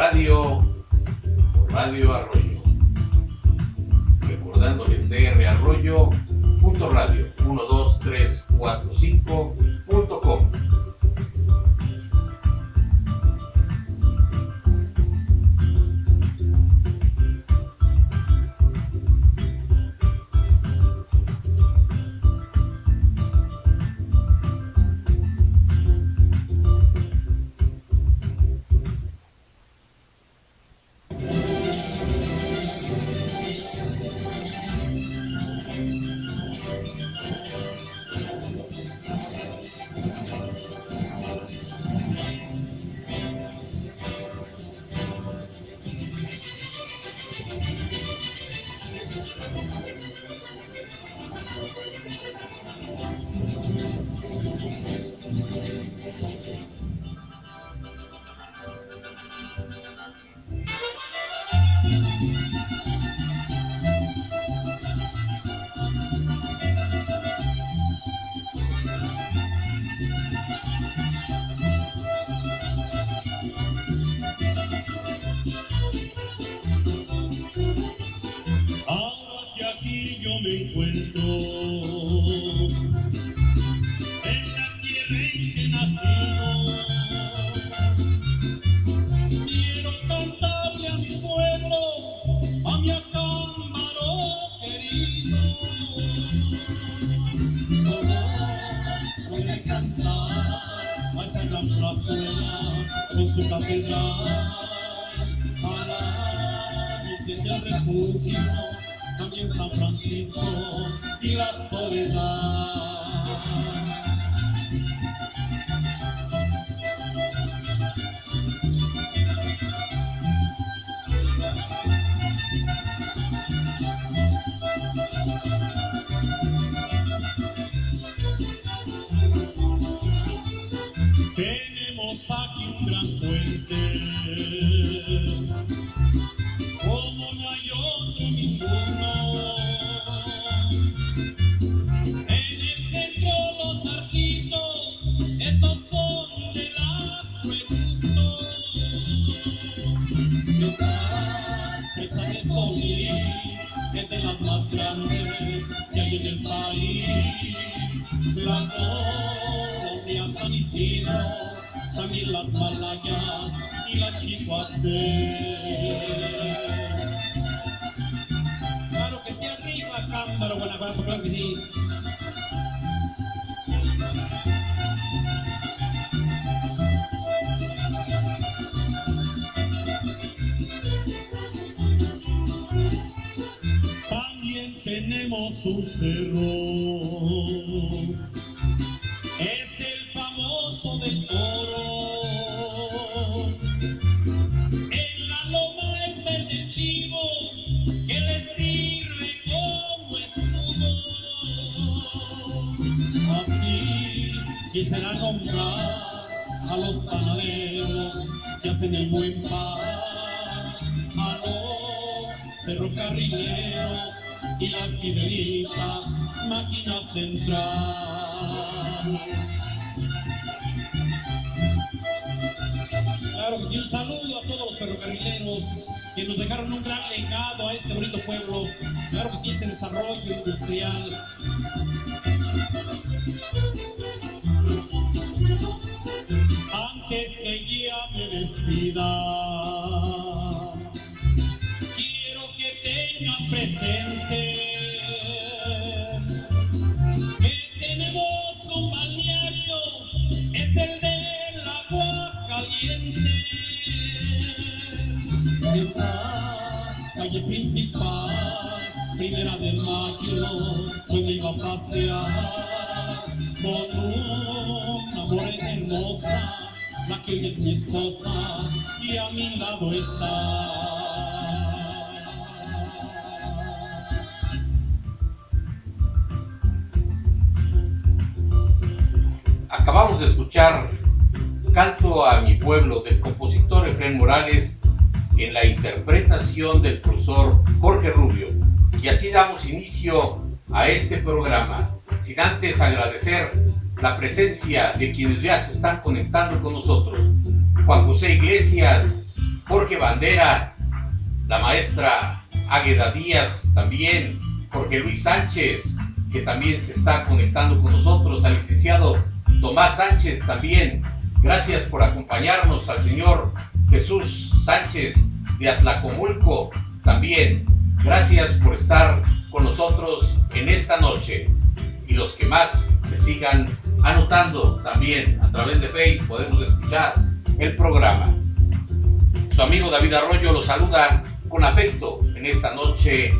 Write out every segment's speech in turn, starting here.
Radio, Radio Arroyo. Recordando que CR Arroyo, punto radio, 12345.com. gran fuente. las malayas y la chihuahua. Claro que sí, arriba, Cámara, Guanajuato, claro que sí. También tenemos un cerro hacen el buen pan, a los ferrocarrileros y la fidelita máquina central. Claro que sí, un saludo a todos los ferrocarrileros que nos dejaron un gran legado a este bonito pueblo. Claro que sí, ese desarrollo industrial. Despida, quiero que tengan presente que tenemos un balneario, es el del agua caliente. Esa calle principal, primera de mayo, donde iba a pasear la que es mi esposa y a mi lado está. Acabamos de escuchar Canto a mi pueblo del compositor Efraín Morales en la interpretación del profesor Jorge Rubio. Y así damos inicio a este programa, sin antes agradecer la presencia de quienes ya se están conectando con nosotros. Juan José Iglesias, Jorge Bandera, la maestra Águeda Díaz también, Jorge Luis Sánchez, que también se está conectando con nosotros, al licenciado Tomás Sánchez también. Gracias por acompañarnos al señor Jesús Sánchez de Atlacomulco también. Gracias por estar con nosotros en esta noche. Y los que más se sigan anotando también a través de Facebook podemos escuchar el programa. Su amigo David Arroyo lo saluda con afecto en esta noche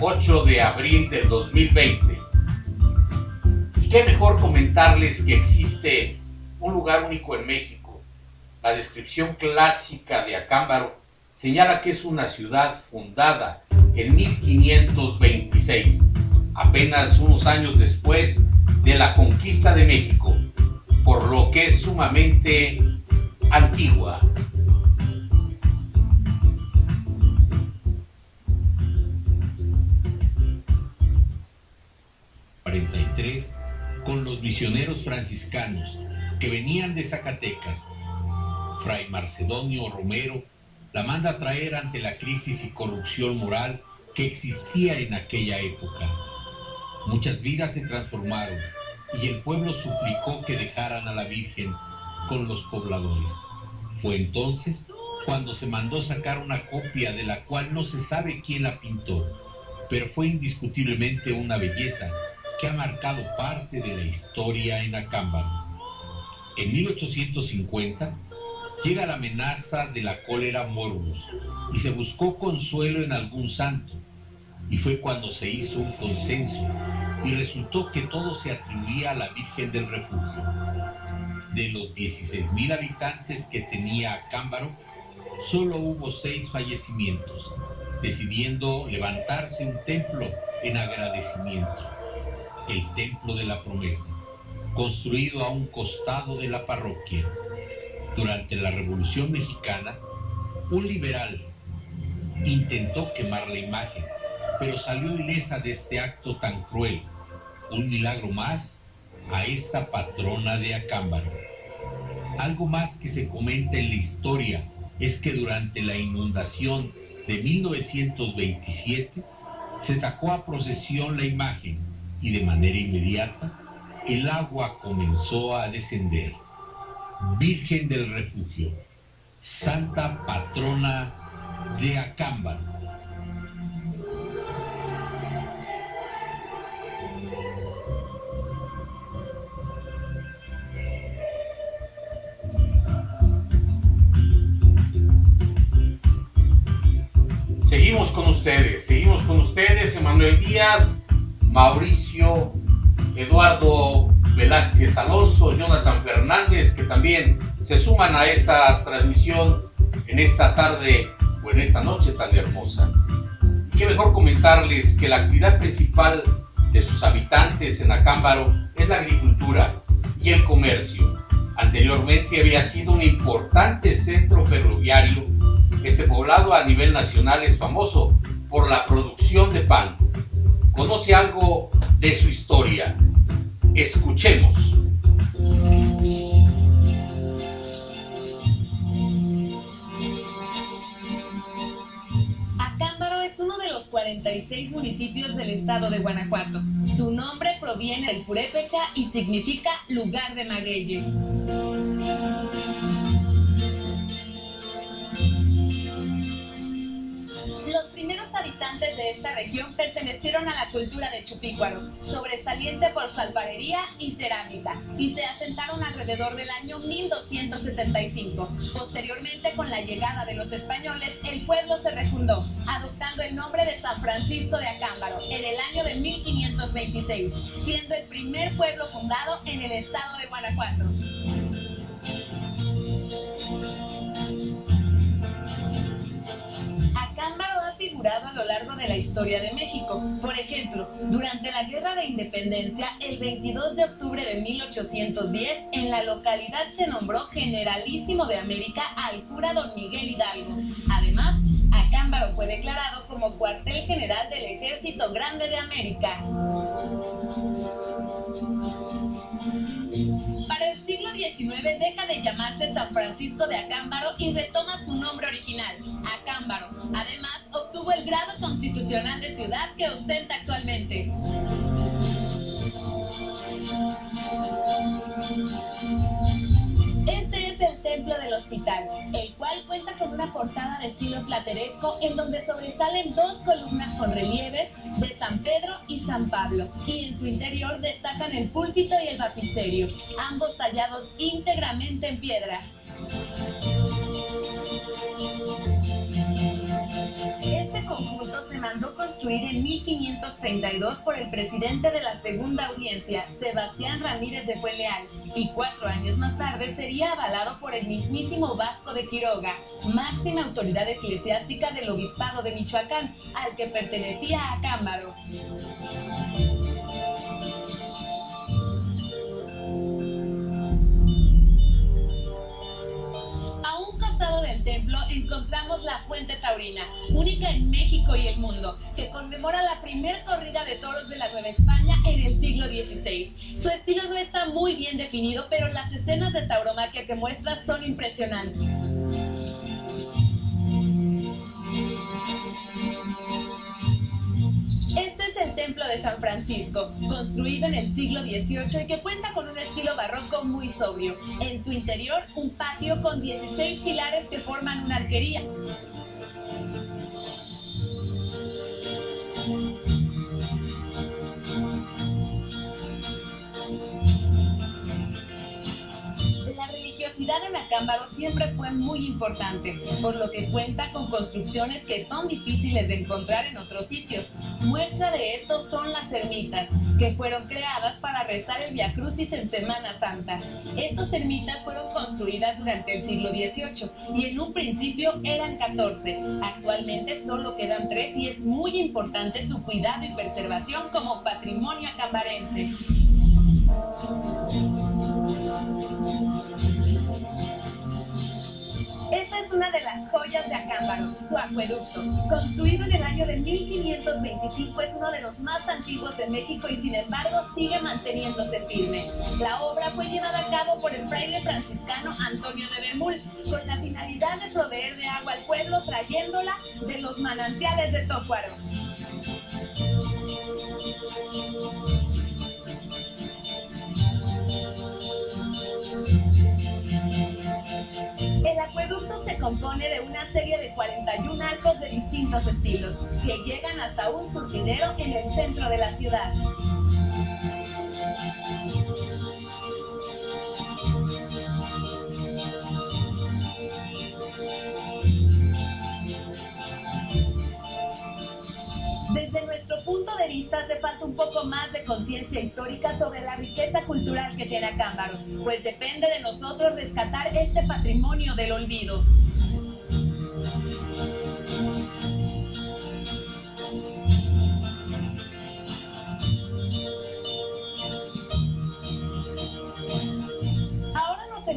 8 de abril del 2020. Y qué mejor comentarles que existe un lugar único en México. La descripción clásica de Acámbaro señala que es una ciudad fundada en 1526, apenas unos años después de la conquista de México, por lo que es sumamente antigua. con los misioneros franciscanos que venían de Zacatecas. Fray Macedonio Romero la manda a traer ante la crisis y corrupción moral que existía en aquella época. Muchas vidas se transformaron y el pueblo suplicó que dejaran a la Virgen con los pobladores. Fue entonces cuando se mandó sacar una copia de la cual no se sabe quién la pintó, pero fue indiscutiblemente una belleza que ha marcado parte de la historia en Acámbaro. En 1850 llega la amenaza de la cólera morbus y se buscó consuelo en algún santo. Y fue cuando se hizo un consenso y resultó que todo se atribuía a la Virgen del Refugio. De los 16.000 habitantes que tenía Acámbaro, solo hubo seis fallecimientos, decidiendo levantarse un templo en agradecimiento, el Templo de la Promesa construido a un costado de la parroquia. Durante la Revolución Mexicana, un liberal intentó quemar la imagen, pero salió ilesa de este acto tan cruel. Un milagro más a esta patrona de Acámbaro. Algo más que se comenta en la historia es que durante la inundación de 1927 se sacó a procesión la imagen y de manera inmediata el agua comenzó a descender. Virgen del Refugio, Santa Patrona de Acámbaro. Emanuel Díaz, Mauricio, Eduardo Velázquez Alonso, Jonathan Fernández, que también se suman a esta transmisión en esta tarde o en esta noche tan hermosa. Y qué mejor comentarles que la actividad principal de sus habitantes en Acámbaro es la agricultura y el comercio. Anteriormente había sido un importante centro ferroviario. Este poblado a nivel nacional es famoso por la producción de pan. Conoce algo de su historia. Escuchemos. Acámbaro es uno de los 46 municipios del estado de Guanajuato. Su nombre proviene del purépecha y significa lugar de magueyes. Habitantes de esta región pertenecieron a la cultura de Chupícuaro, sobresaliente por su alfarería y cerámica, y se asentaron alrededor del año 1275. Posteriormente, con la llegada de los españoles, el pueblo se refundó, adoptando el nombre de San Francisco de Acámbaro en el año de 1526, siendo el primer pueblo fundado en el estado de Guanajuato. A lo largo de la historia de México. Por ejemplo, durante la Guerra de Independencia, el 22 de octubre de 1810, en la localidad se nombró Generalísimo de América al cura don Miguel Hidalgo. Además, Acámbaro fue declarado como cuartel general del Ejército Grande de América. Deja de llamarse San Francisco de Acámbaro y retoma su nombre original, Acámbaro. Además, obtuvo el grado constitucional de ciudad que ostenta actualmente. Este templo del hospital, el cual cuenta con una portada de estilo plateresco en donde sobresalen dos columnas con relieves de San Pedro y San Pablo, y en su interior destacan el púlpito y el baptisterio, ambos tallados íntegramente en piedra. Conjunto se mandó construir en 1532 por el presidente de la Segunda Audiencia, Sebastián Ramírez de Fuenleal, y cuatro años más tarde sería avalado por el mismísimo Vasco de Quiroga, máxima autoridad eclesiástica del Obispado de Michoacán, al que pertenecía. A un costado del templo encontramos la Fuente Taurina, única en México y el mundo, que conmemora la primer corrida de toros de la Nueva España en el siglo XVI. Su estilo no está muy bien definido, pero las escenas de tauromaquia que muestra son impresionantes. De San Francisco, construido en el siglo XVIII y que cuenta con un estilo barroco muy sobrio. En su interior, un patio con 16 pilares que forman una arquería. Religiosidad en Acámbaro siempre fue muy importante, por lo que cuenta con construcciones que son difíciles de encontrar en otros sitios. Muestra de esto son las ermitas, que fueron creadas para rezar el Via Crucis en Semana Santa. Estas ermitas fueron construidas durante el siglo XVIII y en un principio eran 14. Actualmente solo quedan tres y es muy importante su cuidado y preservación como patrimonio acambarense. Esta es una de las joyas de Acámbaro, su acueducto. Construido en el año de 1525, es uno de los más antiguos de México y sin embargo sigue manteniéndose firme. La obra fue llevada a cabo por el fraile franciscano Antonio de Bermul, con la finalidad de proveer de agua al pueblo trayéndola de los manantiales de Tócuaro. Acueducto se compone de una serie de 41 arcos de distintos estilos, que llegan hasta un surtidero en el centro de la ciudad. Punto de vista hace falta un poco más de conciencia histórica sobre la riqueza cultural que tiene Acámbaro, pues depende de nosotros rescatar este patrimonio del olvido.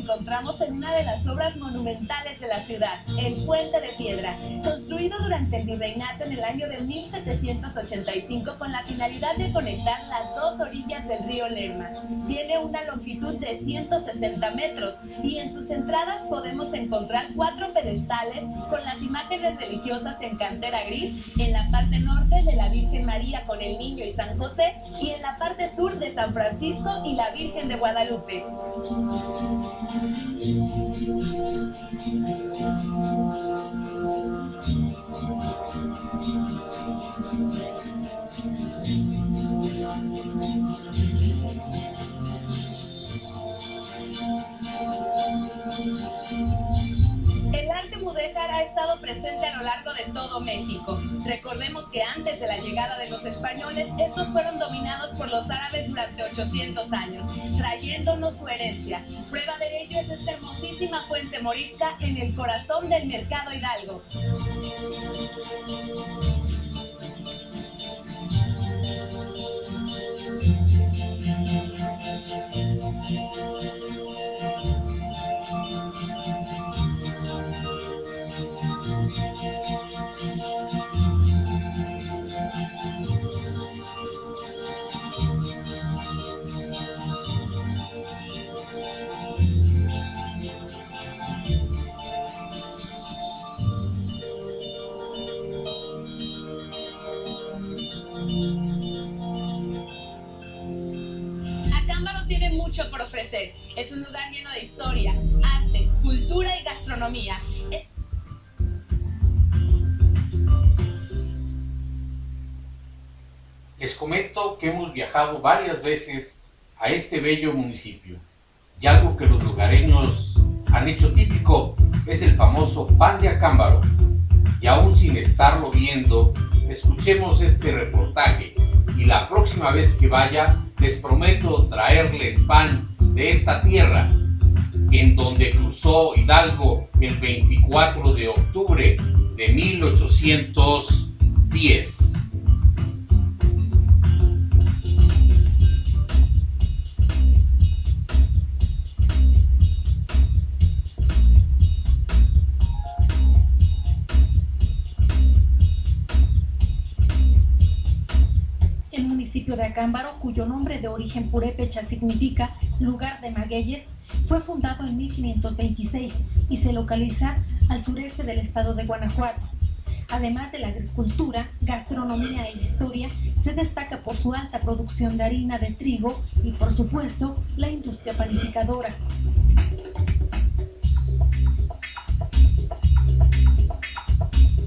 Encontramos en una de las obras monumentales de la ciudad, el Puente de Piedra, construido durante el virreinato en el año de 1785 con la finalidad de conectar las dos orillas del río Lerma. Tiene una longitud de 160 metros y en sus entradas podemos encontrar cuatro pedestales con las imágenes religiosas en cantera gris en la parte norte de la Virgen María con el Niño y San José y en la parte sur de San Francisco y la Virgen de Guadalupe. Thank you. Presente a lo largo de todo México. Recordemos que antes de la llegada de los españoles, estos fueron dominados por los árabes durante 800 años, trayéndonos su herencia. Prueba de ello es esta hermosísima fuente morisca en el corazón del mercado Hidalgo. Es un lugar lleno de historia, arte, cultura y gastronomía. Les comento que hemos viajado varias veces a este bello municipio y algo que los lugareños han hecho típico es el famoso pan de acámbaro. Y aún sin estarlo viendo, escuchemos este reportaje y la próxima vez que vaya les prometo traerles pan de esta tierra en donde cruzó Hidalgo el 24 de octubre de 1810. de Acámbaro, cuyo nombre de origen purépecha significa lugar de magueyes, fue fundado en 1526 y se localiza al sureste del estado de Guanajuato. Además de la agricultura, gastronomía e historia, se destaca por su alta producción de harina de trigo y, por supuesto, la industria panificadora.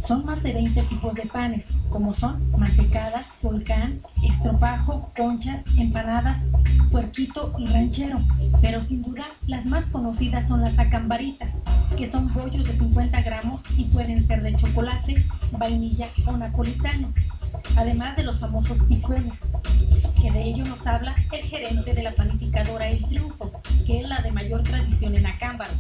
Son más de 20 tipos de panes, como son mantecadas, volcán, estropajo, conchas, empanadas, puerquito y ranchero. Pero sin duda, las más conocidas son las acambaritas, que son bollos de 50 gramos y pueden ser de chocolate, vainilla o napolitano. Además de los famosos picones, que de ello nos habla el gerente de la panificadora El Triunfo, que es la de mayor tradición en Acámbaro.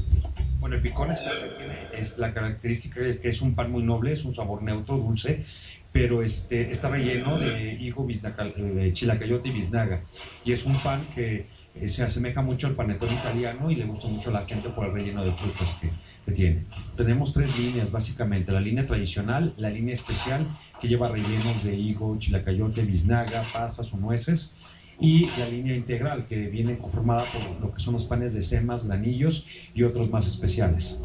Bueno, el picón es, la característica que es un pan muy noble, es un sabor neutro, dulce, pero este, está relleno de higo, de chilacayote y biznaga. Y es un pan que eh, se asemeja mucho al panetón italiano y le gusta mucho a la gente por el relleno de frutas que, que tiene. Tenemos tres líneas básicamente, la línea tradicional, la línea especial que lleva rellenos de higo, chilacayote, biznaga, pasas o nueces y la línea integral que viene conformada por lo que son los panes de semas, lanillos y otros más especiales.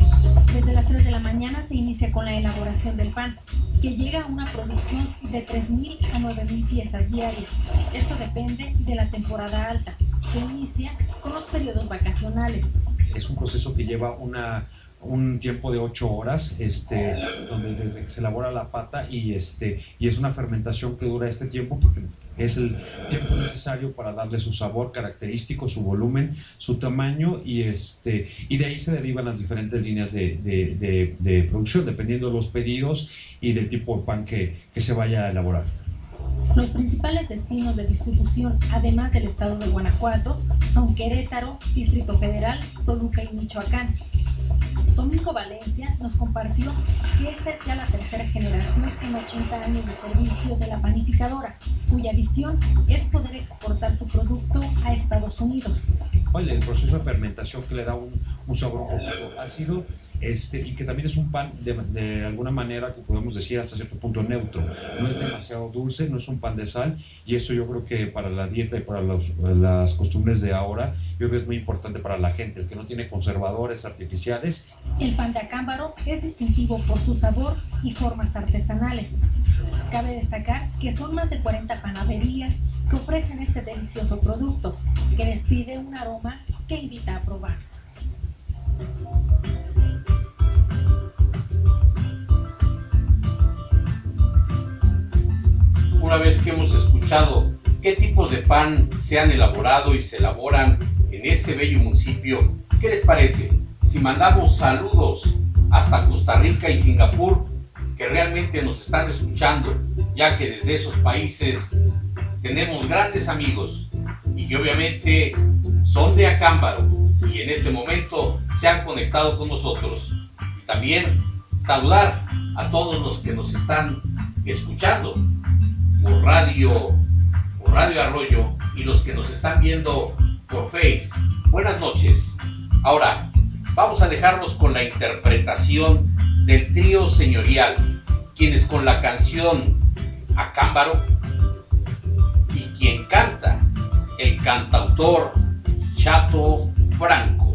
Desde las 3 de la mañana se inicia con la elaboración del pan, que llega a una producción de 3.000 a 9.000 piezas diarias. Esto depende de la temporada alta, que inicia con los periodos vacacionales. Es un proceso que lleva una, un tiempo de 8 horas, este, donde desde que se elabora la pata y, este, y es una fermentación que dura este tiempo porque es el tiempo necesario para darle su sabor característico, su volumen, su tamaño y, este, y de ahí se derivan las diferentes líneas de, de, producción, dependiendo de los pedidos y del tipo de pan que, que se vaya a elaborar. Los principales destinos de distribución, además del estado de Guanajuato, son Querétaro, Distrito Federal, Toluca y Michoacán. Domingo Valencia nos compartió que esta es ya la tercera generación en 80 años de servicio de la panificadora, cuya visión es poder exportar su producto a Estados Unidos. El proceso de fermentación que le da un, un sabor un poco ácido este, y que también es un pan de, alguna manera que podemos decir hasta cierto punto neutro. No es demasiado dulce, no es un pan de sal y eso yo creo que para la dieta y para los, las costumbres de ahora, yo creo que es muy importante para la gente, el que no tiene conservadores artificiales. El pan de acámbaro es distintivo por su sabor y formas artesanales. Cabe destacar que son más de 40 panaderías que ofrecen este delicioso producto, que despide un aroma que invita a probar. Una vez que hemos escuchado qué tipos de pan se han elaborado y se elaboran en este bello municipio, ¿qué les parece? Si mandamos saludos hasta Costa Rica y Singapur, que realmente nos están escuchando, ya que desde esos países tenemos grandes amigos y que obviamente son de Acámbaro y en este momento se han conectado con nosotros. También saludar a todos los que nos están escuchando por radio, por Radio Arroyo y los que nos están viendo por Face. Buenas noches. Ahora, vamos a dejarnos con la interpretación del trío señorial, quienes con la canción Acámbaro y quien canta, el cantautor Chato Franco.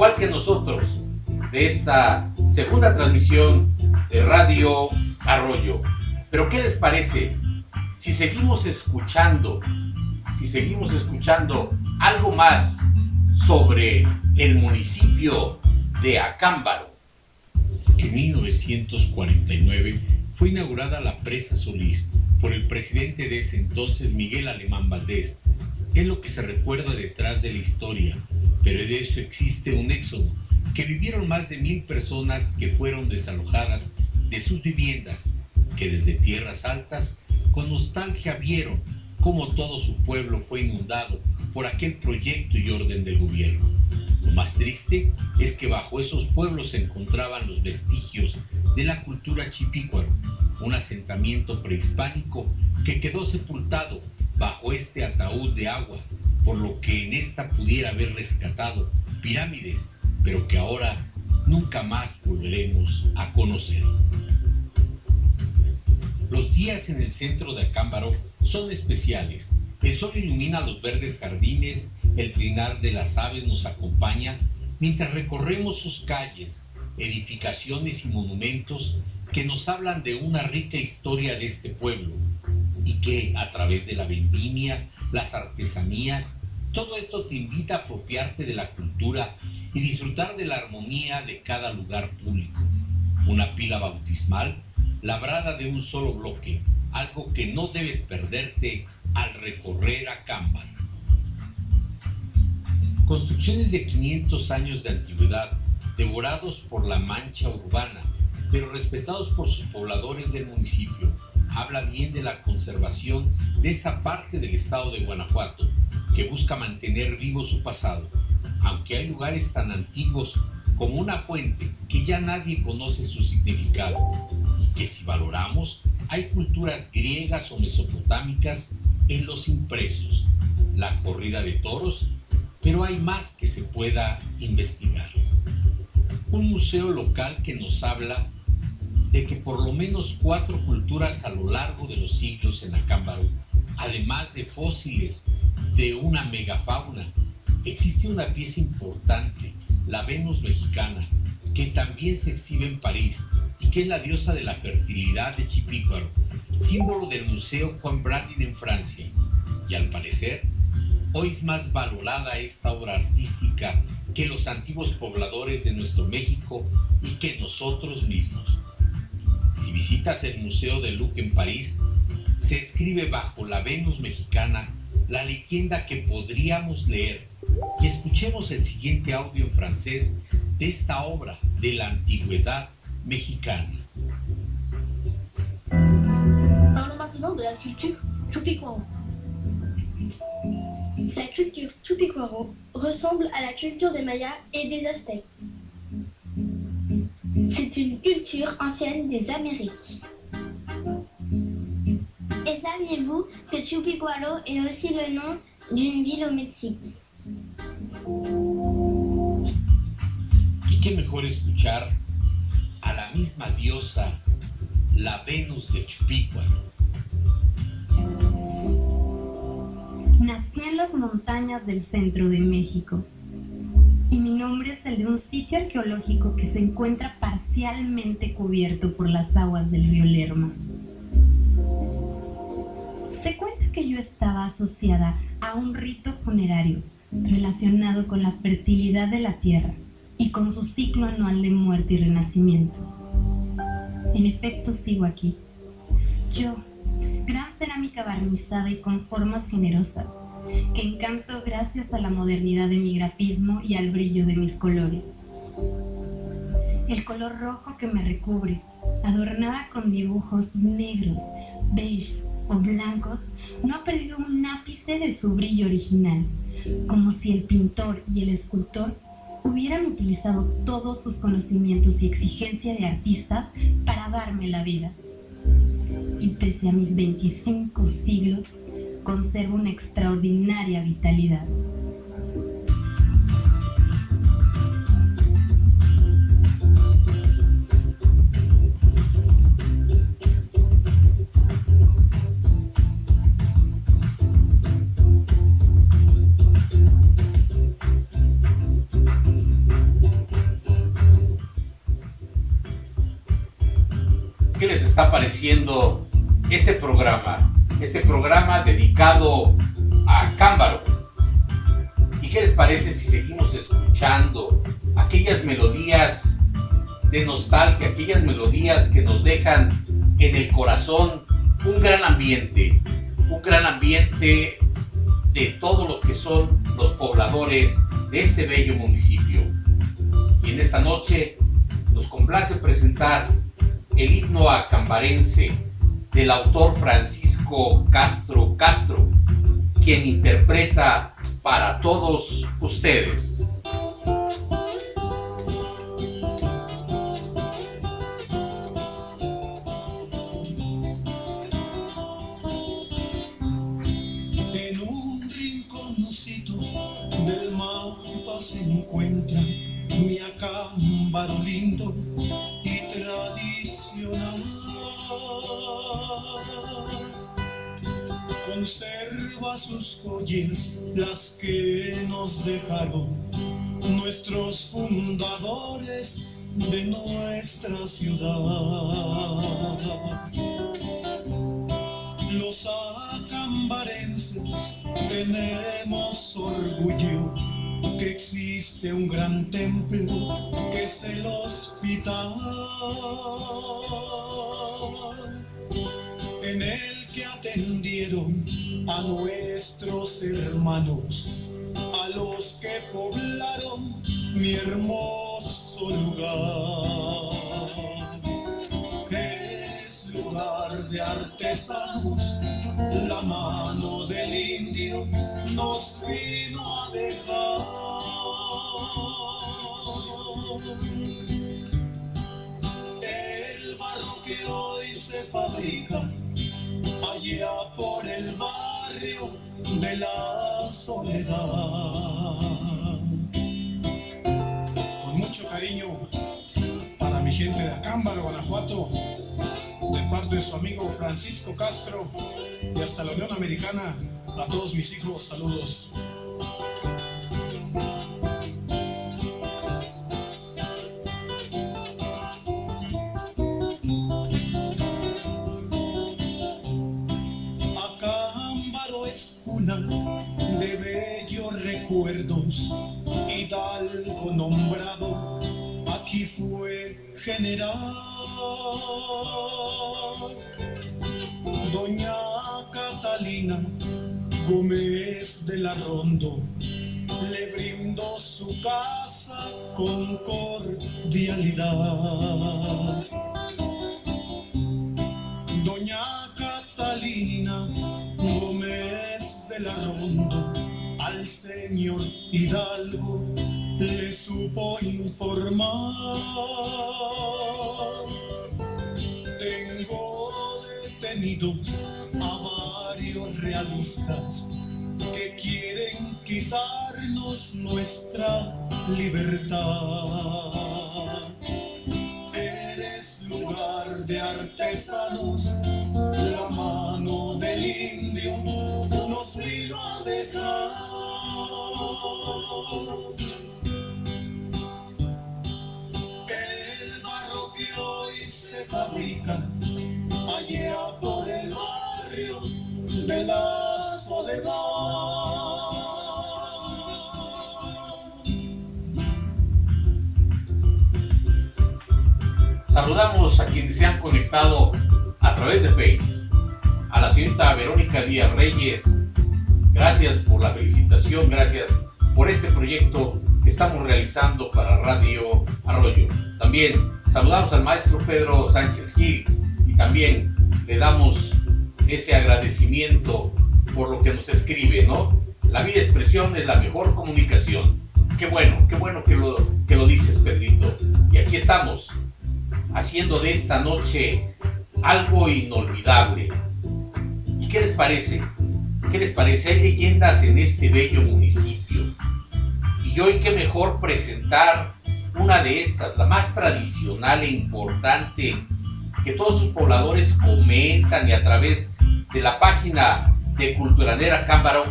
Igual que nosotros, de esta segunda transmisión de Radio Arroyo. Pero ¿qué les parece si seguimos escuchando, si seguimos escuchando algo más sobre el municipio de Acámbaro? En 1949 fue inaugurada la presa Solís por el presidente de ese entonces Miguel Alemán Valdés. Es lo que se recuerda detrás de la historia, pero de eso existe un éxodo, que vivieron más de mil personas que fueron desalojadas de sus viviendas, que desde tierras altas con nostalgia vieron cómo todo su pueblo fue inundado por aquel proyecto y orden del gobierno. Lo más triste es que bajo esos pueblos se encontraban los vestigios de la cultura chipícuaro, un asentamiento prehispánico que quedó sepultado bajo este ataúd de agua, por lo que en esta pudiera haber rescatado pirámides, pero que ahora nunca más volveremos a conocer. Los días en el centro de Acámbaro son especiales. El sol ilumina los verdes jardines, el trinar de las aves nos acompaña mientras recorremos sus calles, edificaciones y monumentos que nos hablan de una rica historia de este pueblo y que a través de la vendimia, las artesanías, todo esto te invita a apropiarte de la cultura y disfrutar de la armonía de cada lugar público. Una pila bautismal labrada de un solo bloque, algo que no debes perderte al recorrer a Cámbar. Construcciones de 500 años de antigüedad, devorados por la mancha urbana, pero respetados por sus pobladores del municipio, habla bien de la conservación de esta parte del estado de Guanajuato, que busca mantener vivo su pasado, aunque hay lugares tan antiguos como una fuente que ya nadie conoce su significado y que si valoramos hay culturas griegas o mesopotámicas en los impresos, la corrida de toros pero hay más que se pueda investigar. Un museo local que nos habla de que por lo menos cuatro culturas a lo largo de los siglos en Acámbaro, además de fósiles de una megafauna, existe una pieza importante, la Venus mexicana, que también se exhibe en París y que es la diosa de la fertilidad de Chipícuaro, símbolo del Museo Juan Brandin en Francia. Y al parecer, Hoy es más valorada esta obra artística que los antiguos pobladores de nuestro México y que nosotros mismos. Si visitas el Museo de Louvre en París, se escribe bajo la Venus mexicana la leyenda que podríamos leer y escuchemos el siguiente audio en francés de esta obra de la antigüedad mexicana. de la culture La culture Chupicuaro ressemble à la culture des Mayas et des Aztèques. C'est une culture ancienne des Amériques. Et saviez-vous que Chupicuaro est aussi le nom d'une ville au Mexique ¿Y qué mejor escuchar a la misma diosa, la Venus de Chupicuaro? Nací en las montañas del centro de México y mi nombre es el de un sitio arqueológico que se encuentra parcialmente cubierto por las aguas del río Lerma. Se cuenta que yo estaba asociada a un rito funerario relacionado con la fertilidad de la tierra y con su ciclo anual de muerte y renacimiento. En efecto, sigo aquí. Yo, gran cerámica barnizada y con formas generosas, que encanto gracias a la modernidad de mi grafismo y al brillo de mis colores. El color rojo que me recubre, adornada con dibujos negros, beige o blancos, no ha perdido un ápice de su brillo original, como si el pintor y el escultor hubieran utilizado todos sus conocimientos y exigencia de artistas para darme la vida y pese a mis 25 siglos, conserva una extraordinaria vitalidad. ¿Qué les está pareciendo este programa? Este programa dedicado a Cámbaro. ¿Y qué les parece si seguimos escuchando aquellas melodías de nostalgia, aquellas melodías que nos dejan en el corazón un gran ambiente, un gran ambiente de todo lo que son los pobladores de este bello municipio. Y en esta noche nos complace presentar el himno acambarense del autor Francisco Castro Castro, quien interpreta para todos ustedes. En un del mapa se encuentra mi sus joyas, las que nos dejaron nuestros fundadores de nuestra ciudad. Amigo Francisco Castro y hasta la Unión Americana, a todos mis hijos, saludos. Acámbaro es cuna de bellos recuerdos, Hidalgo nombrado aquí fue general. Doña Catalina Gómez de la Rondo le brindó su casa con cordialidad. Doña Catalina Gómez de la Rondo al señor Hidalgo le supo informar. A varios realistas que quieren quitarnos nuestra libertad. Eres lugar de artesanos, la mano del indio nos vino a dejar. Saludamos a quienes se han conectado a través de Face. A la señorita Verónica Díaz Reyes, gracias por la felicitación, gracias por este proyecto que estamos realizando para Radio Arroyo. También saludamos al maestro Pedro Sánchez Gil y también le damos ese agradecimiento por lo que nos escribe, ¿no? La vida expresión es la mejor comunicación. Qué bueno, qué bueno que lo, que lo dices, Pedrito. Y aquí estamos, haciendo de esta noche algo inolvidable. ¿Y qué les parece? ¿Qué les parece? Hay leyendas en este bello municipio. Y hoy qué mejor presentar una de estas, la más tradicional e importante, que todos sus pobladores comentan y a través de la página de Culturanera Cámbaro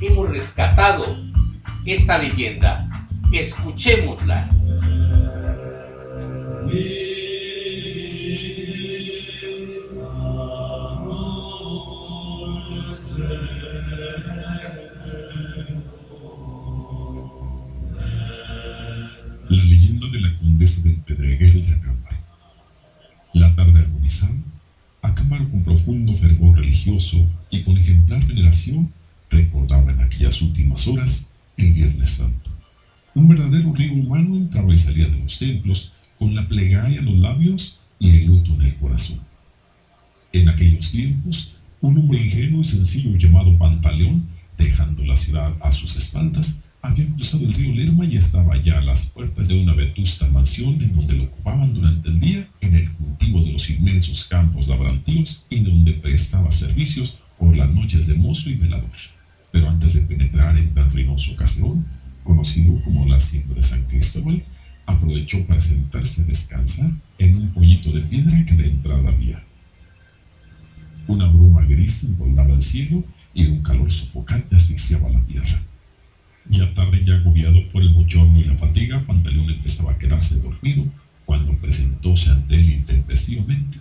hemos rescatado esta leyenda. Escuchémosla. desde el pedreguel de Acabar. La tarde armonizada, Acamar con profundo fervor religioso y con ejemplar veneración recordaba en aquellas últimas horas el Viernes Santo. Un verdadero río humano entraba y salía de los templos con la plegaria en los labios y el luto en el corazón. En aquellos tiempos, un hombre ingenuo y sencillo llamado Pantaleón, dejando la ciudad a sus espaldas, había cruzado el río Lerma y estaba ya a las puertas de una vetusta mansión en donde lo ocupaban durante el día en el cultivo de los inmensos campos labrantíos y donde prestaba servicios por las noches de mozo y velador. Pero antes de penetrar en tan ruinoso caserón, conocido como la hacienda de San Cristóbal, aprovechó para sentarse a descansar en un pollito de piedra que de entrada había. Una bruma gris envolvaba el cielo y un calor sofocante asfixiaba la tierra. Ya tarde, ya agobiado por el bochorno y la fatiga, Pantaleón empezaba a quedarse dormido cuando presentóse ante él intempestivamente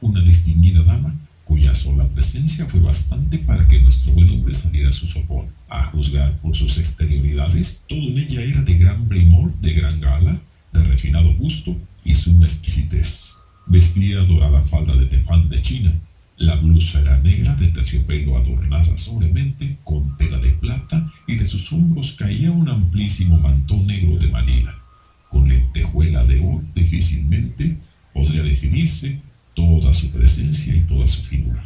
una distinguida dama cuya sola presencia fue bastante para que nuestro buen hombre saliera a su sopor. A juzgar por sus exterioridades, todo en ella era de gran primor, de gran gala, de refinado gusto y suma exquisitez. Vestía dorada falda de tefán de China, la blusa era negra de terciopelo adornada sobremente con tela de plata y de sus hombros caía un amplísimo mantón negro de Manila. Con lentejuela de oro difícilmente podría definirse toda su presencia y toda su figura.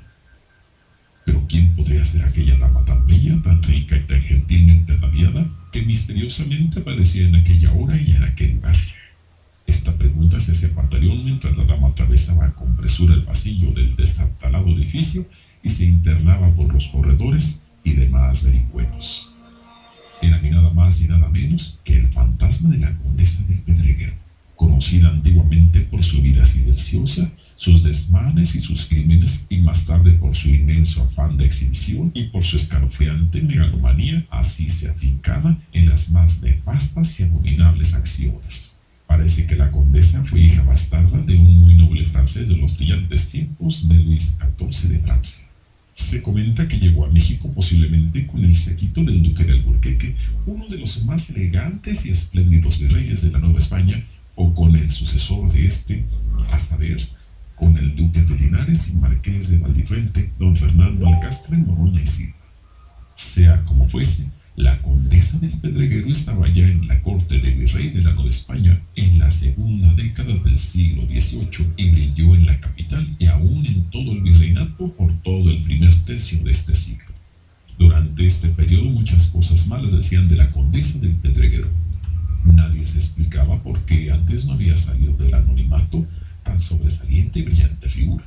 Pero ¿quién podría ser aquella dama tan bella, tan rica y tan gentilmente ataviada que misteriosamente aparecía en aquella hora y en aquel lugar? Esta pregunta se hacía Pantaleón mientras la dama atravesaba con presura el pasillo del destartalado edificio y se internaba por los corredores y demás vericuetos. Era ni nada más ni nada menos que el fantasma de la condesa del Pedreguero, conocida antiguamente por su vida silenciosa, sus desmanes y sus crímenes, y más tarde por su inmenso afán de exhibición y por su escalofriante megalomanía, así se afincaba en las más nefastas y abominables acciones. Parece que la condesa fue hija bastarda de un muy noble francés de los brillantes tiempos de Luis XIV de Francia. Se comenta que llegó a México posiblemente con el sequito del duque de Alburquerque, uno de los más elegantes y espléndidos virreyes de la Nueva España, o con el sucesor de este, a saber, con el duque de Linares y marqués de Valdifrente, don Fernando Alcastre, Moroña y Silva. Sea como fuese, la condesa del Pedreguero estaba ya en la corte de virrey de la Nueva España en la segunda década del siglo XVIII y brilló en la capital y aún en todo el virreinato por todo el primer tercio de este siglo. Durante este periodo muchas cosas malas decían de la condesa del Pedreguero. Nadie se explicaba por qué antes no había salido del anonimato tan sobresaliente y brillante figura,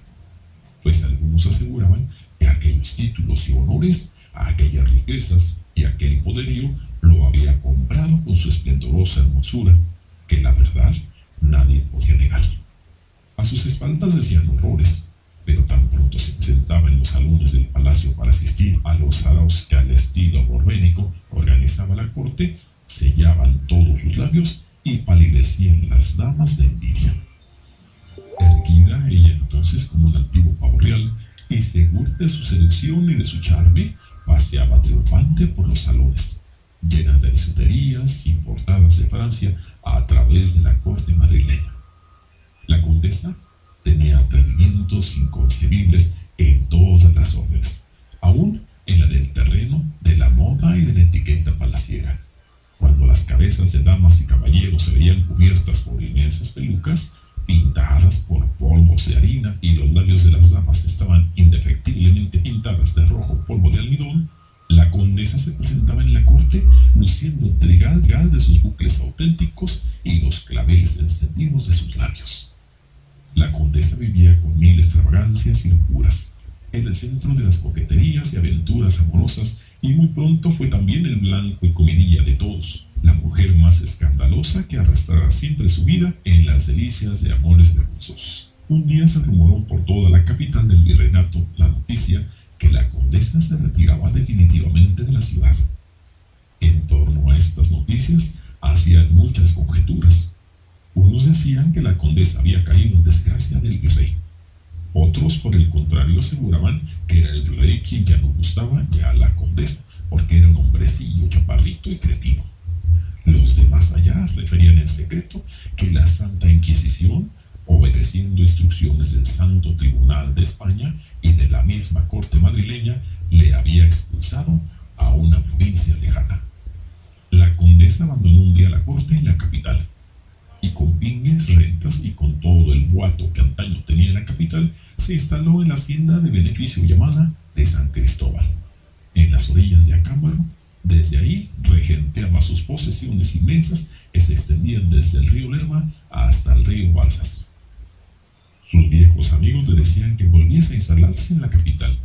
pues algunos aseguraban que aquellos títulos y honores, aquellas riquezas, y aquel poderío lo había comprado con su esplendorosa hermosura, que la verdad nadie podía negar. A sus espaldas decían horrores, pero tan pronto se sentaba en los salones del palacio para asistir a los saraos que al estilo borbénico organizaba la corte, sellaban todos sus labios y palidecían las damas de envidia. Erguida ella entonces como un antiguo pavo real y segura de su seducción y de su charme, paseaba triunfante por los salones, llena de bisuterías importadas de Francia a través de la corte madrileña. La condesa tenía atrevimientos inconcebibles en todas las órdenes, aún en la del terreno, de la moda y de la etiqueta palaciega. Cuando las cabezas de damas y caballeros se veían cubiertas por inmensas pelucas, pintadas por polvos de harina y los labios de las damas estaban indefectiblemente pintadas de rojo polvo de almidón, la condesa se presentaba en la corte luciendo trigal de sus bucles auténticos y los claveles encendidos de sus labios. La condesa vivía con mil extravagancias y locuras. Era el centro de las coqueterías y aventuras amorosas y muy pronto fue también el blanco y comidilla de todos la mujer más escandalosa que arrastrara siempre su vida en las delicias de amores vergonzosos. Un día se rumoró por toda la capital del virreinato la noticia que la condesa se retiraba definitivamente de la ciudad. En torno a estas noticias hacían muchas conjeturas. Unos decían que la condesa había caído en desgracia del virrey. Otros, por el contrario, aseguraban que era el virrey quien ya no gustaba ya a la condesa, porque era un hombrecillo chaparrito y cretino. Los de más allá referían en secreto que la Santa Inquisición obedeciendo instrucciones del Santo Tribunal de España y de la misma corte madrileña, le había expulsado a una provincia lejana. La condesa abandonó un día la corte y la capital, y con pingues, rentas y con todo el boato que antaño tenía en la capital, se instaló en la hacienda de beneficio llamada de San Cristóbal, en las orillas de Acámbaro. Desde ahí regenteaba sus posesiones inmensas que se extendían desde el río Lerma hasta el río Balsas. Sus viejos amigos le decían que volviese a instalarse en la capital,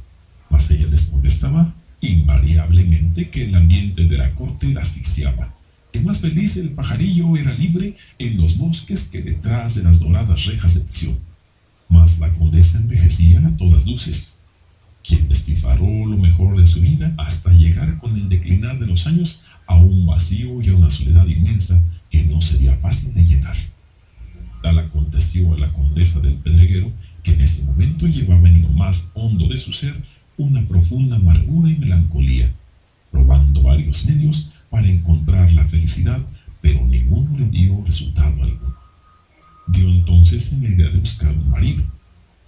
mas ella les contestaba invariablemente que el ambiente de la corte la asfixiaba el más feliz el pajarillo era libre en los bosques que detrás de las doradas rejas de prisión. Mas la condesa envejecía a todas luces, quien despilfarró lo mejor de su vida hasta llegar con el declinar de los años a un vacío y a una soledad inmensa que no sería fácil de llenar. Tal aconteció a la condesa del Pedreguero, que en ese momento llevaba en lo más hondo de su ser una profunda amargura y melancolía, probando varios medios para encontrar la felicidad, pero ninguno le dio resultado alguno. Dio entonces en la idea de buscar un marido,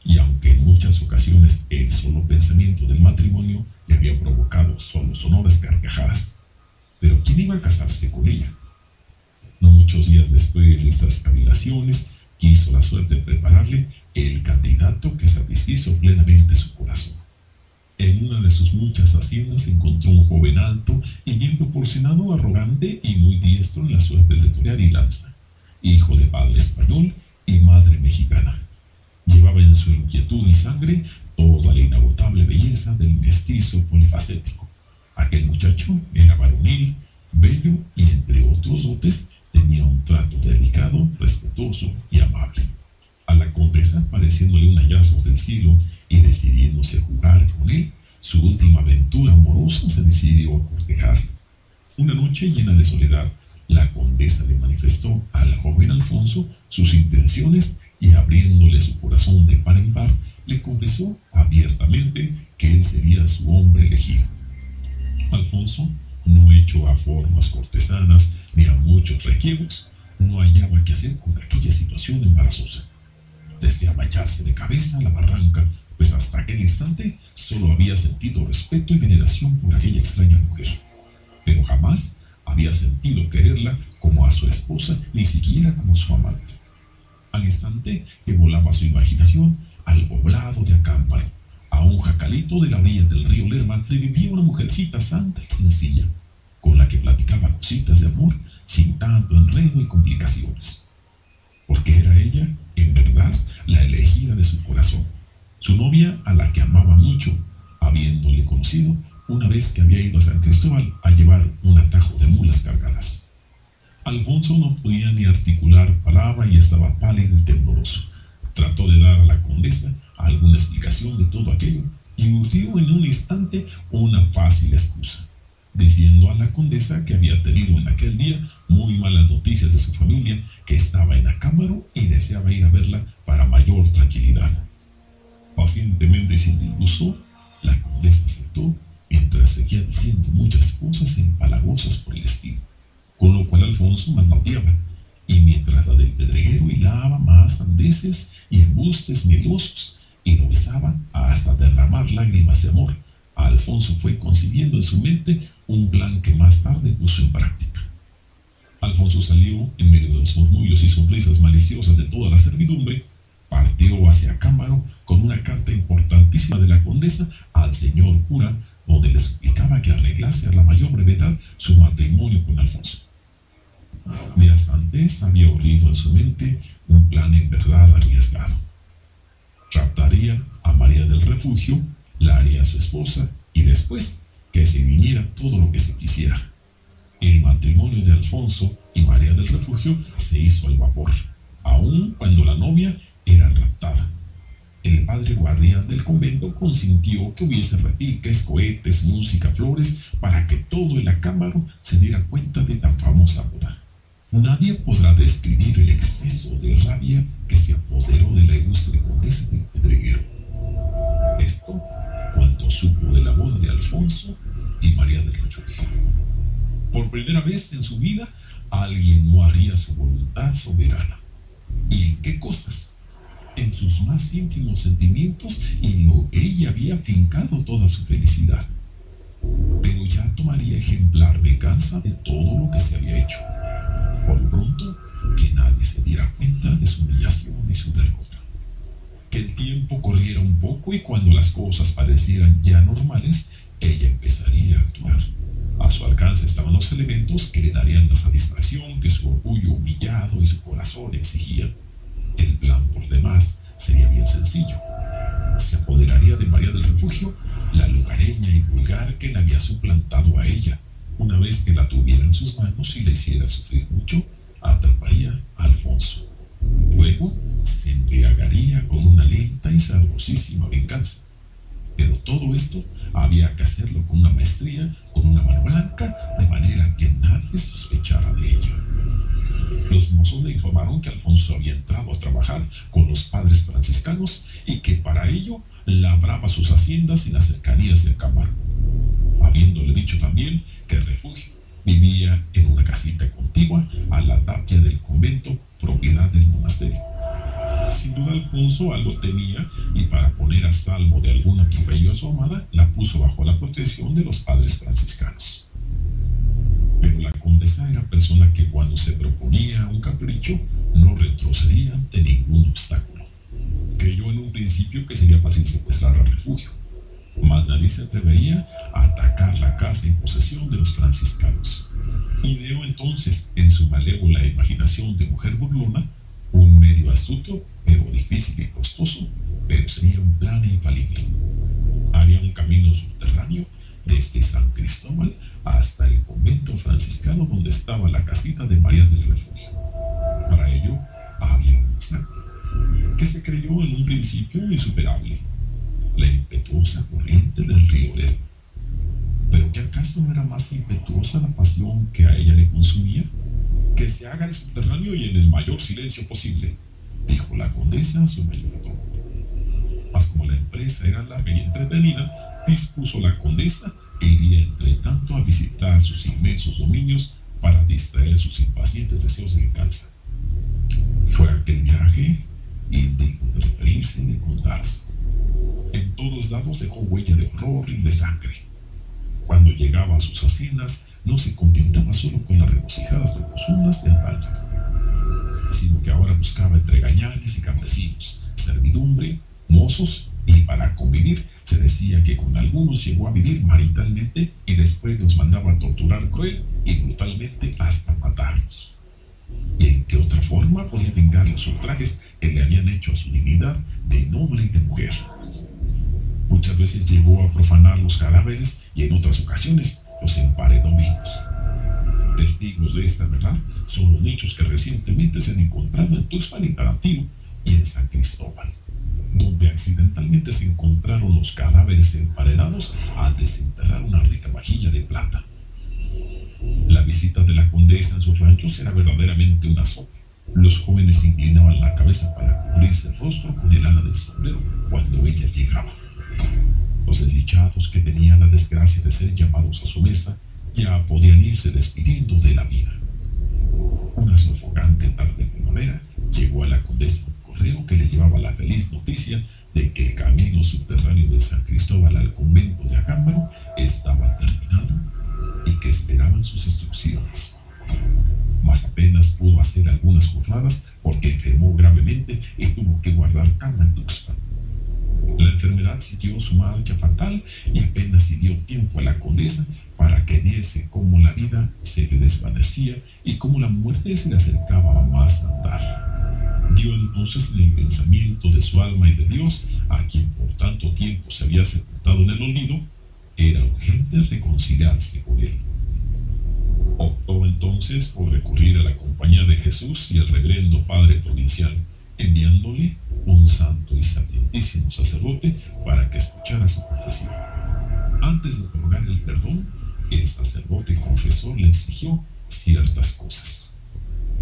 y aunque en muchas ocasiones el solo pensamiento del matrimonio le había provocado solo sonoras carcajadas, pero ¿quién iba a casarse con ella? No muchos días después de estas cavilaciones, quiso la suerte prepararle el candidato que satisfizo plenamente su corazón. En una de sus muchas haciendas encontró un joven alto y bien proporcionado, arrogante y muy diestro en las suertes de torear y lanza, hijo de padre español y madre mexicana. Llevaba en su inquietud y sangre toda la inagotable belleza del mestizo polifacético. Aquel muchacho era varonil, bello y entre otros dotes tenía un trato delicado, respetuoso y amable. A la condesa, pareciéndole un hallazgo del cielo, y decidiéndose jugar con él, su última aventura amorosa se decidió a cortejarlo. Una noche llena de soledad, la condesa le manifestó al joven Alfonso sus intenciones y abriéndole su corazón de par en par, le confesó abiertamente que él sería su hombre elegido. Alfonso, no hecho a formas cortesanas ni a muchos requiebros, no hallaba qué hacer con aquella situación embarazosa. Deseaba echarse de cabeza a la barranca pues hasta aquel instante solo había sentido respeto y veneración por aquella extraña mujer, pero jamás había sentido quererla como a su esposa, ni siquiera como su amante. Al instante que volaba su imaginación al poblado de Acámbaro, a un jacalito de la orilla del río Lerma, le vivía una mujercita santa y sencilla, con la que platicaba cositas de amor sin tanto enredo y complicaciones. Porque era ella, en verdad, la elegida de su corazón su novia, a la que amaba mucho, habiéndole conocido una vez que había ido a San Cristóbal a llevar un atajo de mulas cargadas. Alfonso no podía ni articular palabra y estaba pálido y tembloroso. Trató de dar a la condesa alguna explicación de todo aquello y urdió en un instante una fácil excusa, diciendo a la condesa que había tenido en aquel día muy malas noticias de su familia, que estaba en Acámbaro y deseaba ir a verla para mayor tranquilidad. Pacientemente sin disgusto, la condesa aceptó mientras seguía diciendo muchas cosas empalagosas por el estilo, con lo cual Alfonso manoteaba, y mientras la del pedreguero hilaba más andeses y embustes melosos y lo besaba hasta derramar lágrimas de amor, Alfonso fue concibiendo en su mente un plan que más tarde puso en práctica. Alfonso salió en medio de los murmullos y sonrisas maliciosas de toda la servidumbre partió hacia Cámaro con una carta importantísima de la condesa al señor cura, donde le suplicaba que arreglase a la mayor brevedad su matrimonio con Alfonso. Días antes había urdido en su mente un plan en verdad arriesgado. Raptaría a María del Refugio, la haría su esposa y después que se viniera todo lo que se quisiera. El matrimonio de Alfonso y María del Refugio se hizo al vapor, aun cuando la novia era raptada. El padre guardián del convento consintió que hubiese repiques, cohetes, música, flores, para que todo el acámbaro se diera cuenta de tan famosa boda. Nadie podrá describir el exceso de rabia que se apoderó de la ilustre condesa del Pedreguero. Esto cuando supo de la boda de Alfonso y María del Refugio. Por primera vez en su vida, alguien no haría su voluntad soberana. ¿Y en qué cosas? En sus más íntimos sentimientos y lo ella había fincado toda su felicidad. Pero ya tomaría ejemplar venganza de todo lo que se había hecho. Por pronto, que nadie se diera cuenta de su humillación y su derrota. Que el tiempo corriera un poco y cuando las cosas parecieran ya normales, ella empezaría a actuar. A su alcance estaban los elementos que le darían la satisfacción que su orgullo humillado y su corazón exigían. El plan por demás sería bien sencillo. Se apoderaría de María del Refugio, la lugareña y vulgar que la había suplantado a ella. Una vez que la tuviera en sus manos y la hiciera sufrir mucho, atraparía a Alfonso. Luego se embriagaría con una lenta y sabrosísima venganza. Pero todo esto había que hacerlo con una maestría, con una mano blanca, de manera que nadie sospechara de ella. Los mozos le informaron que Alfonso había entrado a trabajar con los padres franciscanos y que para ello labraba sus haciendas en las cercanías del Camargo, habiéndole dicho también que el refugio vivía en una casita contigua a la tapia del convento, propiedad del monasterio. Sin duda Alfonso algo temía y para poner a salvo de algún atropello a su amada, la puso bajo la protección de los padres franciscanos. La condesa era persona que cuando se proponía un capricho no retrocedía ante ningún obstáculo. Creyó en un principio que sería fácil secuestrar al refugio, mas nadie se atrevería a atacar la casa en posesión de los franciscanos. Ideó entonces en su malévola imaginación de mujer burlona un medio astuto, pero difícil y costoso, pero sería un plan infalible. Haría un camino subterráneo desde San Cristóbal hasta el convento franciscano donde estaba la casita de María del Refugio. Para ello había un obstáculo, que se creyó en un principio insuperable, la impetuosa corriente del río Lerma. Pero que acaso era más impetuosa la pasión que a ella le consumía? Que se haga el subterráneo y en el mayor silencio posible, dijo la condesa a su mayordomo. Mas como la empresa era larga y entretenida, dispuso la condesa que iría entre tanto a visitar sus inmensos dominios para distraer sus impacientes deseos de venganza. Fue aquel viaje indigno de referirse y de contarse. En todos lados dejó huella de horror y de sangre. Cuando llegaba a sus haciendas, no se contentaba solo con las regocijadas troposundas de antaño, sino que ahora buscaba entre gañanes y campesinos, servidumbre, mozos, y para convivir se decía que con algunos llegó a vivir maritalmente y después los mandaba a torturar cruel y brutalmente hasta matarlos. ¿Y en qué otra forma podía vengar los ultrajes que le habían hecho a su dignidad de noble y de mujer? Muchas veces llegó a profanar los cadáveres y en otras ocasiones los emparedó vivos. Testigos de esta verdad son los nichos que recientemente se han encontrado en Tuxpan y Tarantino y en San Cristóbal, donde accidentalmente se encontraron los cadáveres emparedados al desenterrar una rica vajilla de plata. La visita de la condesa en sus ranchos era verdaderamente una sopa. Los jóvenes inclinaban la cabeza para cubrirse el rostro con el ala del sombrero cuando ella llegaba. Los desdichados que tenían la desgracia de ser llamados a su mesa ya podían irse despidiendo de la vida. Una sofocante tarde de primavera llegó a la condesa un correo que le llevaba la feliz noticia de que el camino subterráneo de San Cristóbal al convento de Acámbaro estaba terminado y que esperaban sus instrucciones. Mas apenas pudo hacer algunas jornadas porque enfermó gravemente y tuvo que guardar cama en Tuxpan. La enfermedad siguió su marcha fatal y apenas si dio tiempo a la condesa para que viese cómo la vida se le desvanecía y cómo la muerte se le acercaba más a andar. Dio entonces en el pensamiento de su alma y de Dios, a quien por tanto tiempo se había sepultado en el olvido, era urgente reconciliarse con él. Optó entonces por recurrir a la compañía de Jesús y el reverendo padre provincial, enviándole un santo y sapientísimo sacerdote para que escuchara su confesión. Antes de otorgar el perdón, el sacerdote confesor le exigió ciertas cosas.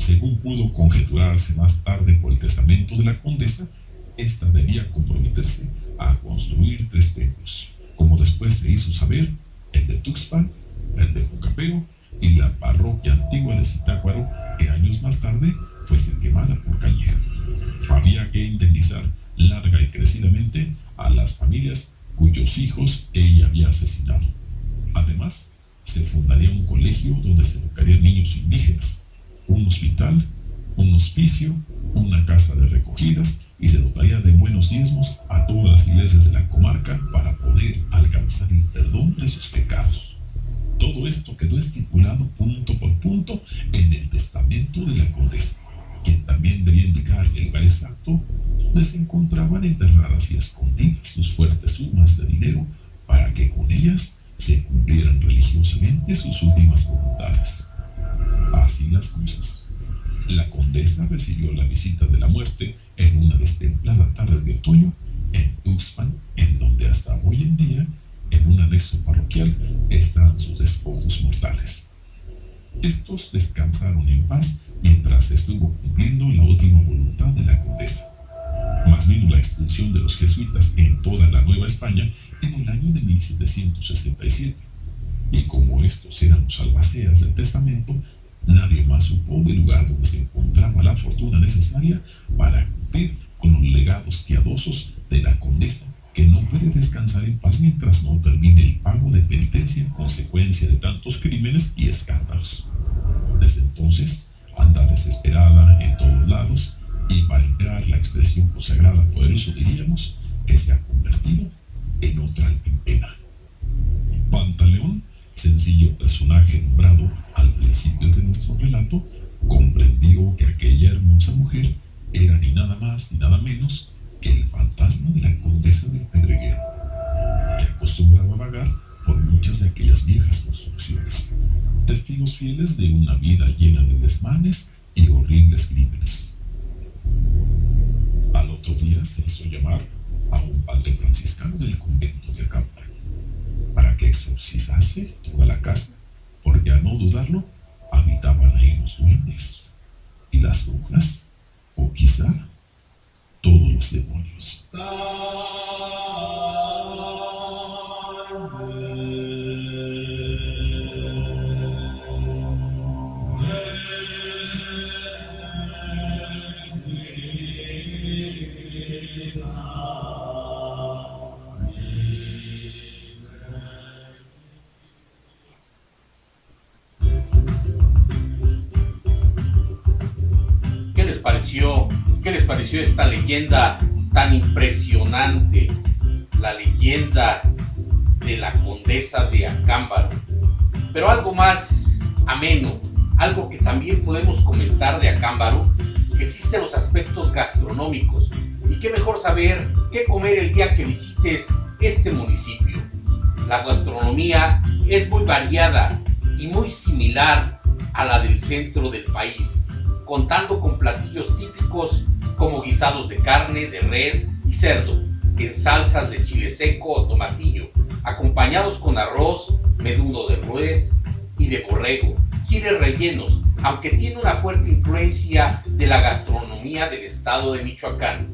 Según pudo conjeturarse más tarde por el testamento de la condesa, ésta debía comprometerse a construir tres templos, como después se hizo saber, el de Tuxpan, el de Juncapeo y la parroquia antigua de Zitácuaro, que años más tarde fue ser quemada por Calleja. había que indemnizar larga y crecidamente a las familias cuyos hijos ella había asesinado. Además, se fundaría un colegio donde se educarían niños indígenas, un hospital, un hospicio, una casa de recogidas y se dotaría de buenos diezmos a todas las iglesias de la comarca para poder alcanzar el perdón de sus pecados. Todo esto quedó estipulado punto por punto en el testamento de la condesa, quien también debía indicar el lugar exacto donde se encontraban enterradas y escondidas recibió la visita de la muerte en una destemplada tarde de otoño en Tuxpan, en donde hasta hoy en día, en un anexo parroquial, están sus despojos mortales. Estos descansaron en paz mientras estuvo cumpliendo la última voluntad de la condesa. Más vino la expulsión de los jesuitas en toda la Nueva España en el año de 1767. Y como estos eran los albaceas del testamento, nadie más supo del lugar donde se encontraba la fortuna necesaria para cumplir con los legados piadosos de la condesa, que no puede descansar en paz mientras no termine el pago de penitencia en consecuencia de tantos crímenes y escándalos. Desde entonces, anda desesperada en todos lados y para emplear la expresión consagrada poderoso diríamos que se ha convertido en otra en pena. Pantaleón, sencillo personaje nombrado al principio de nuestro relato, comprendió que aquella hermosa mujer era ni nada más ni nada menos que el fantasma de la condesa del Pedreguero, que acostumbraba vagar por muchas de aquellas viejas construcciones, testigos fieles de una vida llena de desmanes y horribles crímenes. Al otro día se hizo llamar a un padre franciscano del convento de Acampa para que exorcizase toda la casa, porque a no dudarlo habitaban ahí los duendes y las brujas, o quizá todos los demonios. ¿Qué les pareció esta leyenda tan impresionante? La leyenda de la condesa de Acámbaro. Pero algo más ameno, algo que también podemos comentar de Acámbaro, existen los aspectos gastronómicos. Y qué mejor saber qué comer el día que visites este municipio. La gastronomía es muy variada y muy similar a la del centro del país, contando con platillos típicos como guisados de carne, de res y cerdo, en salsas de chile seco o tomatillo, acompañados con arroz, menudo de res y de borrego, chiles rellenos, aunque tiene una fuerte influencia de la gastronomía del estado de Michoacán.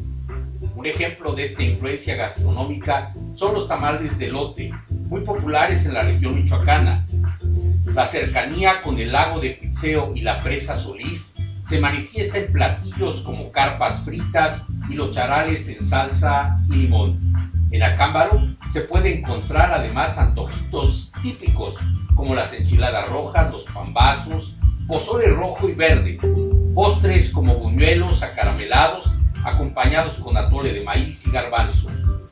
Un ejemplo de esta influencia gastronómica son los tamales de lote, muy populares en la región michoacana. La cercanía con el lago de Pizzeo y la presa Solís se manifiesta en platillos como carpas fritas y los charales en salsa y limón. En Acámbaro se puede encontrar además antojitos típicos como las enchiladas rojas, los pambazos, pozole rojo y verde, postres como buñuelos acaramelados acompañados con atole de maíz y garbanzo,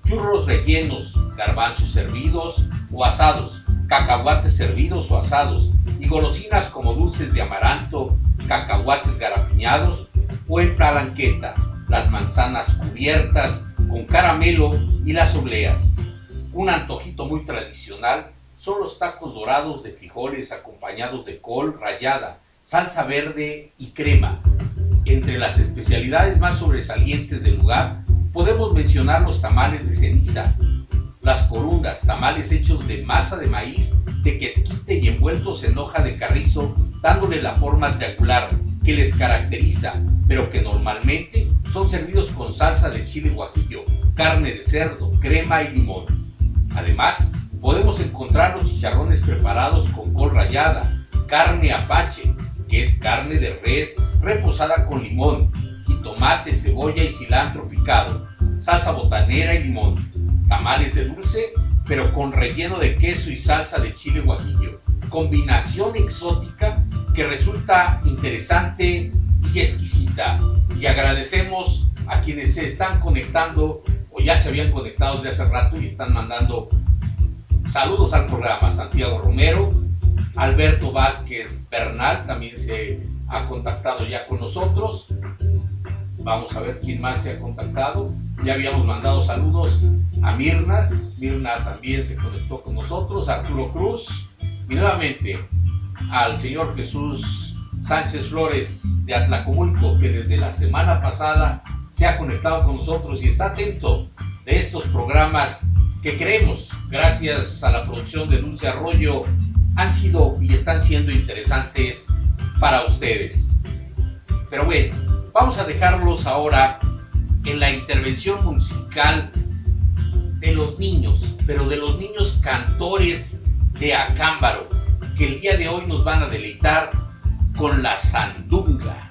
churros rellenos, garbanzos servidos o asados, cacahuates servidos o asados y golosinas como dulces de amaranto, cacahuates garapiñados o en palanqueta, las manzanas cubiertas con caramelo y las obleas. Un antojito muy tradicional son los tacos dorados de frijoles acompañados de col rallada, salsa verde y crema. Entre las especialidades más sobresalientes del lugar podemos mencionar los tamales de ceniza, las corundas, tamales hechos de masa de maíz, de quesquite y envueltos en hoja de carrizo, dándole la forma triangular que les caracteriza, pero que normalmente son servidos con salsa de chile guajillo, carne de cerdo, crema y limón. Además, podemos encontrar los chicharrones preparados con col rallada, carne apache, que es carne de res reposada con limón, tomate, cebolla y cilantro picado, salsa botanera y limón, tamales de dulce, pero con relleno de queso y salsa de chile guajillo. Combinación exótica que resulta interesante y exquisita. Y agradecemos a quienes se están conectando o ya se habían conectado desde hace rato y están mandando saludos al programa. Santiago Romero, Alberto Vázquez Bernal también se ha contactado ya con nosotros. Vamos a ver quién más se ha contactado. Ya habíamos mandado saludos a Mirna. Mirna también se conectó con nosotros. Arturo Cruz. Y nuevamente al señor Jesús Sánchez Flores de Atlacomulco, que desde la semana pasada se ha conectado con nosotros y está atento de estos programas que creemos, gracias a la producción de Dulce Arroyo, han sido y están siendo interesantes para ustedes. Pero bueno, vamos a dejarlos ahora en la intervención musical de los niños, pero de los niños cantores de Acámbaro, que el día de hoy nos van a deleitar con la sandunga.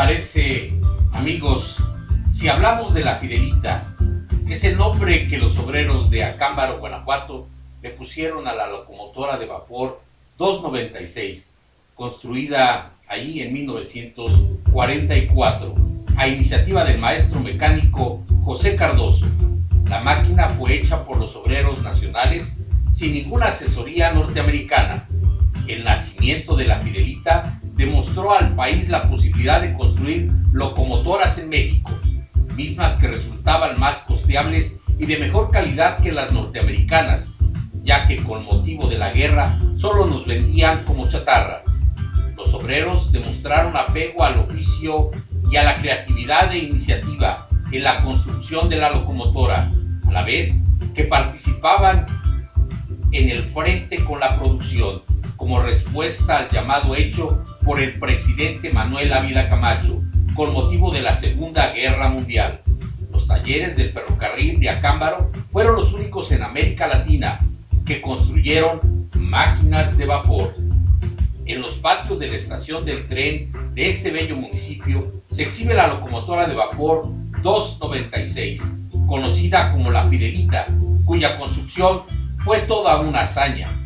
Parece, amigos, si hablamos de la Fidelita, es el nombre que los obreros de Acámbaro, Guanajuato, le pusieron a la locomotora de vapor 296, construida allí en 1944, a iniciativa del maestro mecánico José Cardoso. La máquina fue hecha por los obreros nacionales sin ninguna asesoría norteamericana. El nacimiento de la Fidelita demostró al país la posibilidad de construir locomotoras en México, mismas que resultaban más costeables y de mejor calidad que las norteamericanas, ya que con motivo de la guerra solo nos vendían como chatarra. Los obreros demostraron apego al oficio y a la creatividad e iniciativa en la construcción de la locomotora, a la vez que participaban en el frente con la producción, como respuesta al llamado hecho por el presidente Manuel Ávila Camacho, con motivo de la Segunda Guerra Mundial. Los talleres del ferrocarril de Acámbaro fueron los únicos en América Latina que construyeron máquinas de vapor. En los patios de la estación del tren de este bello municipio se exhibe la locomotora de vapor 296, conocida como la Fidelita, cuya construcción fue toda una hazaña.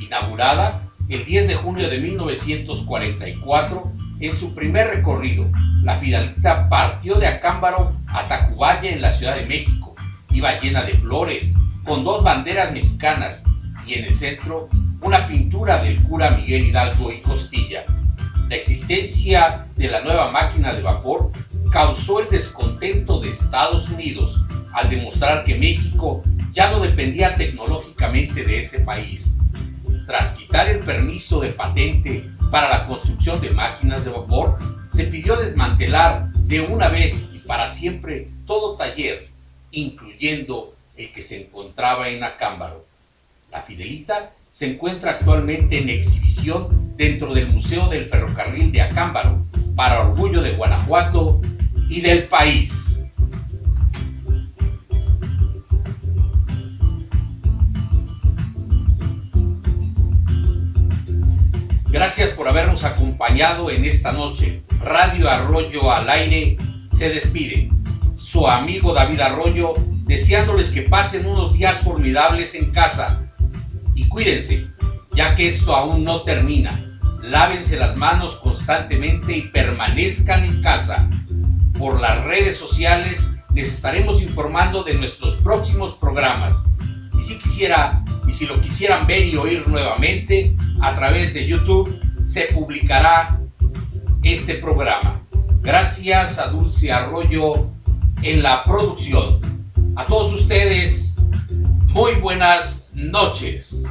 Inaugurada el 10 de junio de 1944, en su primer recorrido, la Fidelita partió de Acámbaro a Tacubaya en la Ciudad de México. Iba llena de flores, con dos banderas mexicanas y en el centro una pintura del cura Miguel Hidalgo y Costilla. La existencia de la nueva máquina de vapor causó el descontento de Estados Unidos al demostrar que México ya no dependía tecnológicamente de ese país. Tras quitar el permiso de patente para la construcción de máquinas de vapor, se pidió desmantelar de una vez y para siempre todo taller, incluyendo el que se encontraba en Acámbaro. La Fidelita se encuentra actualmente en exhibición dentro del Museo del Ferrocarril de Acámbaro, para orgullo de Guanajuato y del país. Gracias por habernos acompañado en esta noche. Radio Arroyo al aire se despide. Su amigo David Arroyo deseándoles que pasen unos días formidables en casa. Y cuídense, ya que esto aún no termina. Lávense las manos constantemente y permanezcan en casa. Por las redes sociales les estaremos informando de nuestros próximos programas. Y si quisiera y si lo quisieran ver y oír nuevamente a través de YouTube, se publicará este programa. Gracias a Dulce Arroyo en la producción. A todos ustedes, muy buenas noches.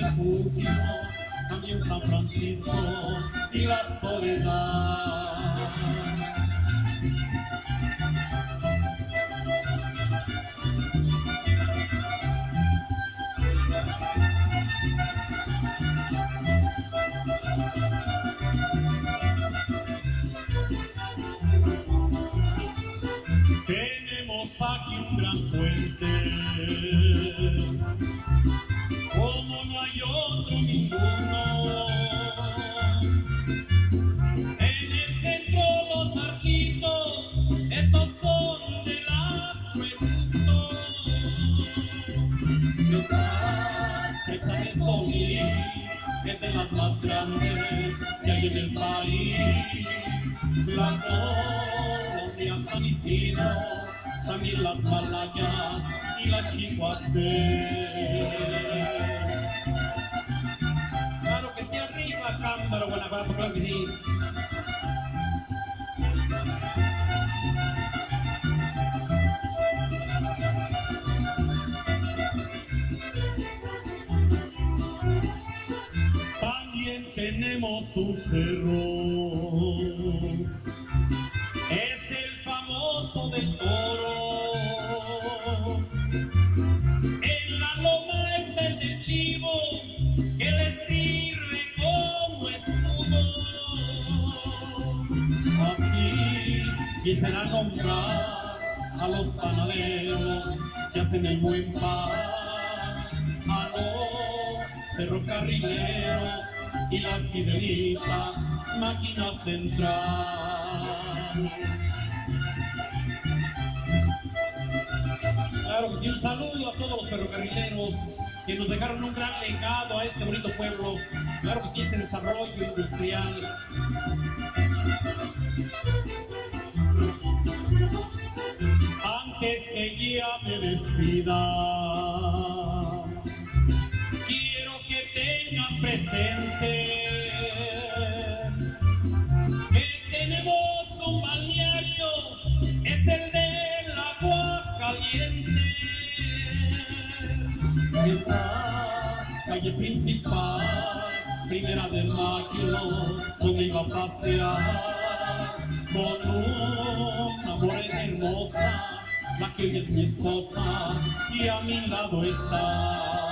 Como no hay otro ninguno. Cerro, es el famoso del toro. En la loma está el del chivo, que le sirve como escudo. Así quisiera nombrar a los panaderos que hacen el buen pan, a los ferrocarrileros y la fidelita máquina central. Claro que sí, un saludo a todos los ferrocarrileros que nos dejaron un gran legado a este bonito pueblo. Claro que sí, ese desarrollo industrial. Antes que ya me despida, presente que tenemos un balneario, es el del agua caliente. Esa calle principal, primera de mayo, donde iba a pasear con una morena hermosa, la que es mi esposa y a mi lado está.